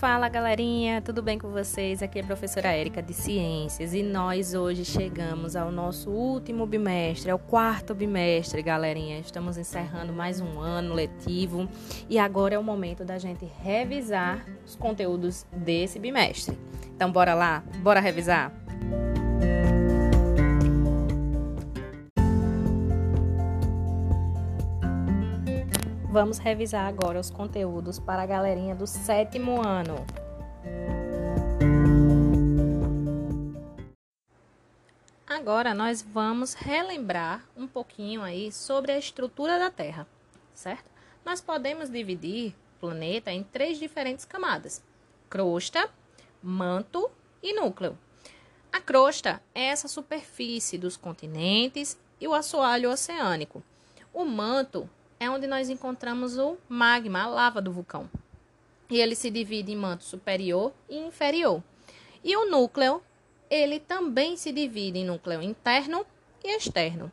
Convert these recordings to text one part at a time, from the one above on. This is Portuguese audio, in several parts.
Fala galerinha, tudo bem com vocês? Aqui é a professora Érica de Ciências e nós hoje chegamos ao nosso último bimestre, é o quarto bimestre, galerinha. Estamos encerrando mais um ano letivo e agora é o momento da gente revisar os conteúdos desse bimestre. Então bora lá, bora revisar? Vamos revisar agora os conteúdos para a galerinha do sétimo ano. Agora nós vamos relembrar um pouquinho aí sobre a estrutura da Terra, certo? Nós podemos dividir o planeta em três diferentes camadas: crosta, manto e núcleo. A crosta é essa superfície dos continentes e o assoalho oceânico. O manto é onde nós encontramos o magma, a lava do vulcão. E ele se divide em manto superior e inferior. E o núcleo, ele também se divide em núcleo interno e externo.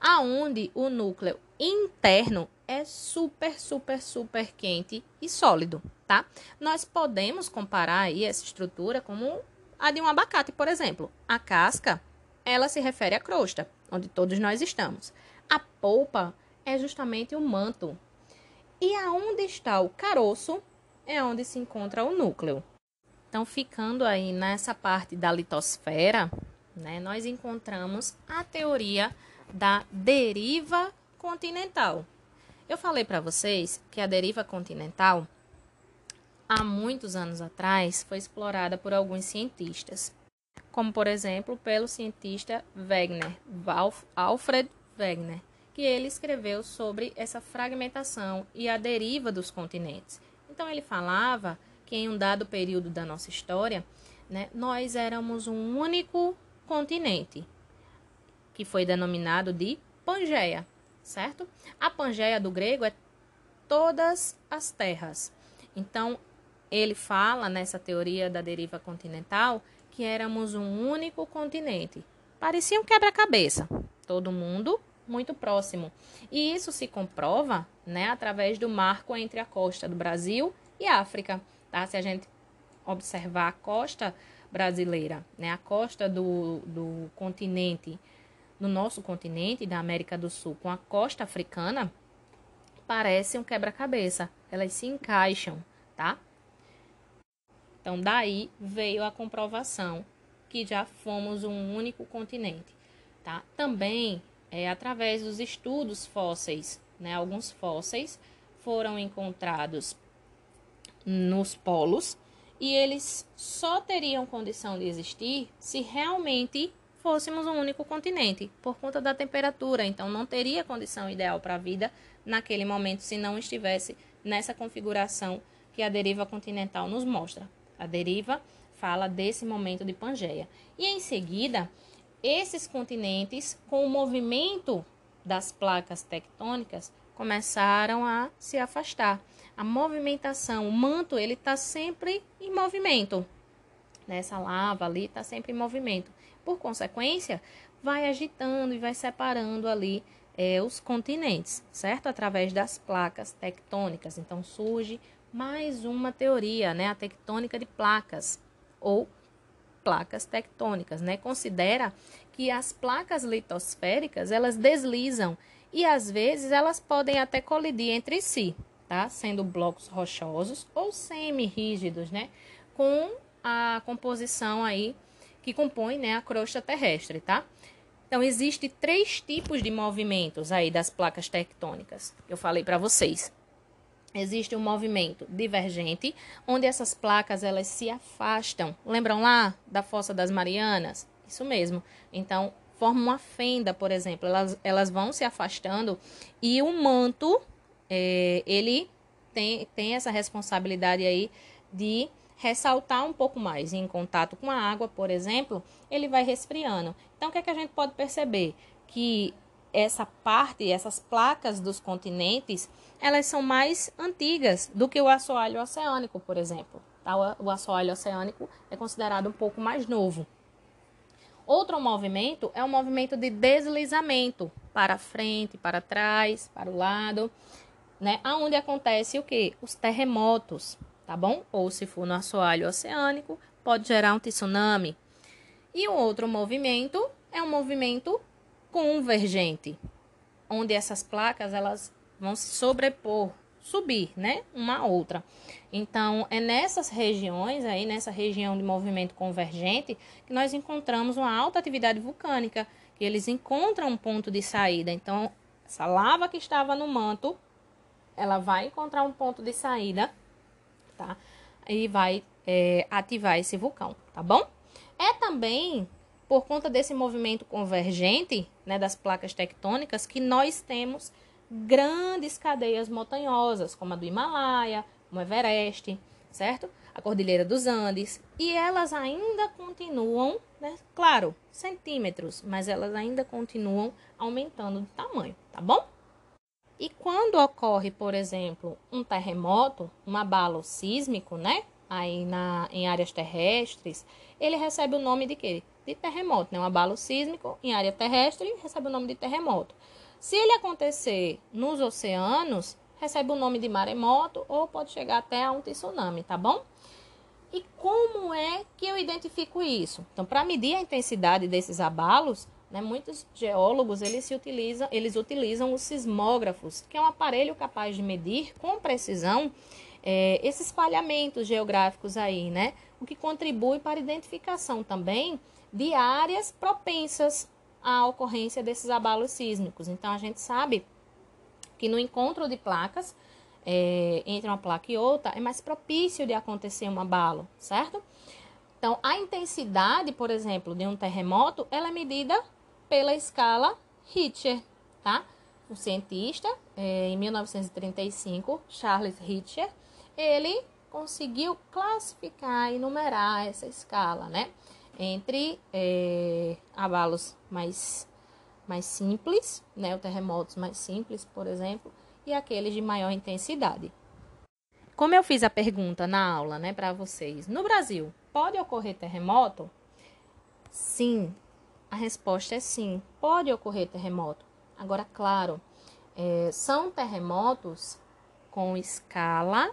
Aonde o núcleo interno é super, super, super quente e sólido, tá? Nós podemos comparar aí essa estrutura como a de um abacate, por exemplo. A casca, ela se refere à crosta, onde todos nós estamos. A polpa é justamente o manto. E aonde está o caroço é onde se encontra o núcleo. Então, ficando aí nessa parte da litosfera, né, nós encontramos a teoria da deriva continental. Eu falei para vocês que a deriva continental, há muitos anos atrás, foi explorada por alguns cientistas, como por exemplo pelo cientista Wegener, Alfred Wegener que ele escreveu sobre essa fragmentação e a deriva dos continentes. Então ele falava que em um dado período da nossa história, né, nós éramos um único continente, que foi denominado de Pangeia, certo? A Pangeia do grego é todas as terras. Então ele fala nessa teoria da deriva continental que éramos um único continente. Parecia um quebra-cabeça. Todo mundo muito próximo. E isso se comprova né, através do marco entre a costa do Brasil e África. Tá? Se a gente observar a costa brasileira, né, a costa do, do continente, no nosso continente, da América do Sul, com a costa africana, parece um quebra-cabeça. Elas se encaixam, tá? Então, daí veio a comprovação que já fomos um único continente, tá? Também é, através dos estudos fósseis. Né? Alguns fósseis foram encontrados nos polos e eles só teriam condição de existir se realmente fôssemos um único continente, por conta da temperatura. Então, não teria condição ideal para a vida naquele momento se não estivesse nessa configuração que a deriva continental nos mostra. A deriva fala desse momento de Pangeia. E em seguida, esses continentes, com o movimento das placas tectônicas, começaram a se afastar. A movimentação, o manto, ele está sempre em movimento. Nessa lava ali está sempre em movimento. Por consequência, vai agitando e vai separando ali é, os continentes, certo? Através das placas tectônicas. Então surge mais uma teoria, né? A tectônica de placas ou placas tectônicas, né? Considera que as placas litosféricas, elas deslizam e às vezes elas podem até colidir entre si, tá? Sendo blocos rochosos ou semi-rígidos, né? Com a composição aí que compõe, né, a crosta terrestre, tá? Então, existe três tipos de movimentos aí das placas tectônicas. Eu falei para vocês existe um movimento divergente, onde essas placas elas se afastam. Lembram lá da Fossa das Marianas? Isso mesmo. Então, forma uma fenda, por exemplo, elas, elas vão se afastando e o manto, é, ele tem, tem essa responsabilidade aí de ressaltar um pouco mais em contato com a água, por exemplo, ele vai resfriando. Então, o que, é que a gente pode perceber? Que essa parte, essas placas dos continentes, elas são mais antigas do que o assoalho oceânico, por exemplo. Tá? O assoalho oceânico é considerado um pouco mais novo. Outro movimento é o movimento de deslizamento para frente, para trás, para o lado, né? Aonde acontece o que? Os terremotos. tá bom? Ou se for no assoalho oceânico, pode gerar um tsunami. E o outro movimento é um movimento convergente, onde essas placas elas vão se sobrepor, subir, né, uma a outra. Então, é nessas regiões aí, nessa região de movimento convergente, que nós encontramos uma alta atividade vulcânica, que eles encontram um ponto de saída. Então, essa lava que estava no manto, ela vai encontrar um ponto de saída, tá? E vai é, ativar esse vulcão, tá bom? É também por conta desse movimento convergente, né, das placas tectônicas, que nós temos grandes cadeias montanhosas, como a do Himalaia, o Everest, certo? A Cordilheira dos Andes. E elas ainda continuam, né? claro, centímetros, mas elas ainda continuam aumentando de tamanho, tá bom? E quando ocorre, por exemplo, um terremoto, um abalo sísmico, né? Aí na, em áreas terrestres, ele recebe o nome de quê? De terremoto, né? Um abalo sísmico em área terrestre recebe o nome de terremoto. Se ele acontecer nos oceanos, recebe o nome de maremoto ou pode chegar até a um tsunami, tá bom? E como é que eu identifico isso? Então, para medir a intensidade desses abalos, né, muitos geólogos eles, utilizam, eles utilizam os sismógrafos, que é um aparelho capaz de medir com precisão é, esses espalhamentos geográficos aí, né? O que contribui para a identificação também de áreas propensas a ocorrência desses abalos sísmicos. Então, a gente sabe que no encontro de placas, é, entre uma placa e outra, é mais propício de acontecer um abalo, certo? Então, a intensidade, por exemplo, de um terremoto, ela é medida pela escala Richter, tá? O cientista, é, em 1935, Charles Richter, ele conseguiu classificar e numerar essa escala, né? entre é, abalos mais, mais simples, né, os terremotos mais simples, por exemplo, e aqueles de maior intensidade. Como eu fiz a pergunta na aula, né, para vocês, no Brasil pode ocorrer terremoto? Sim, a resposta é sim, pode ocorrer terremoto. Agora, claro, é, são terremotos com escala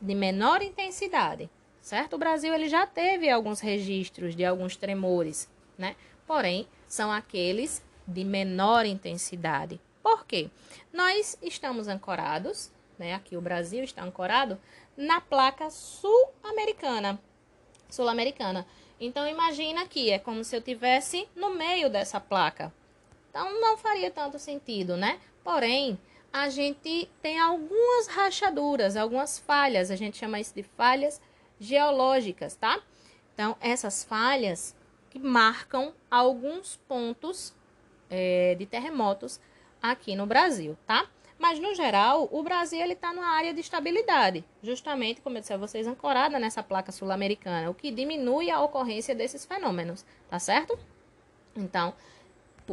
de menor intensidade certo? O Brasil ele já teve alguns registros de alguns tremores, né? Porém, são aqueles de menor intensidade. Por quê? Nós estamos ancorados, né? Aqui o Brasil está ancorado na placa sul-americana. Sul-americana. Então imagina que é como se eu tivesse no meio dessa placa. Então não faria tanto sentido, né? Porém, a gente tem algumas rachaduras, algumas falhas, a gente chama isso de falhas geológicas, tá? Então, essas falhas que marcam alguns pontos é, de terremotos aqui no Brasil, tá? Mas, no geral, o Brasil está numa área de estabilidade, justamente, como eu disse a vocês, ancorada nessa placa sul-americana, o que diminui a ocorrência desses fenômenos, tá certo? Então,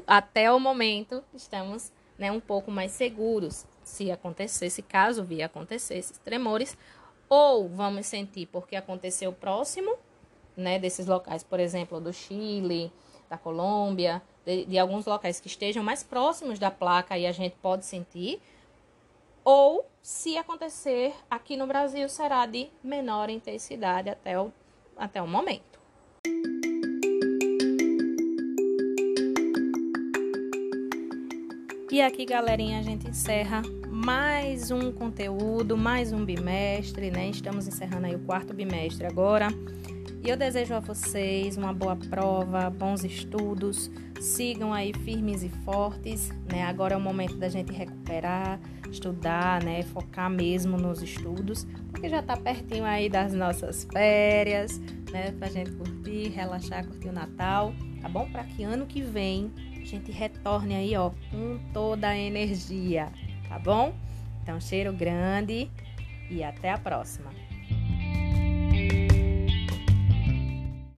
até o momento, estamos né, um pouco mais seguros se acontecesse, caso vir acontecer esses tremores, ou vamos sentir porque aconteceu próximo, né, desses locais, por exemplo, do Chile, da Colômbia, de, de alguns locais que estejam mais próximos da placa e a gente pode sentir, ou se acontecer aqui no Brasil será de menor intensidade até o, até o momento. E aqui, galerinha, a gente encerra mais um conteúdo, mais um bimestre, né? Estamos encerrando aí o quarto bimestre agora. E eu desejo a vocês uma boa prova, bons estudos, sigam aí firmes e fortes, né? Agora é o momento da gente recuperar, estudar, né? Focar mesmo nos estudos, porque já tá pertinho aí das nossas férias, né? Pra gente curtir, relaxar, curtir o Natal, tá bom? Para que ano que vem a gente retorne aí, ó, com toda a energia tá bom? Então, cheiro grande e até a próxima.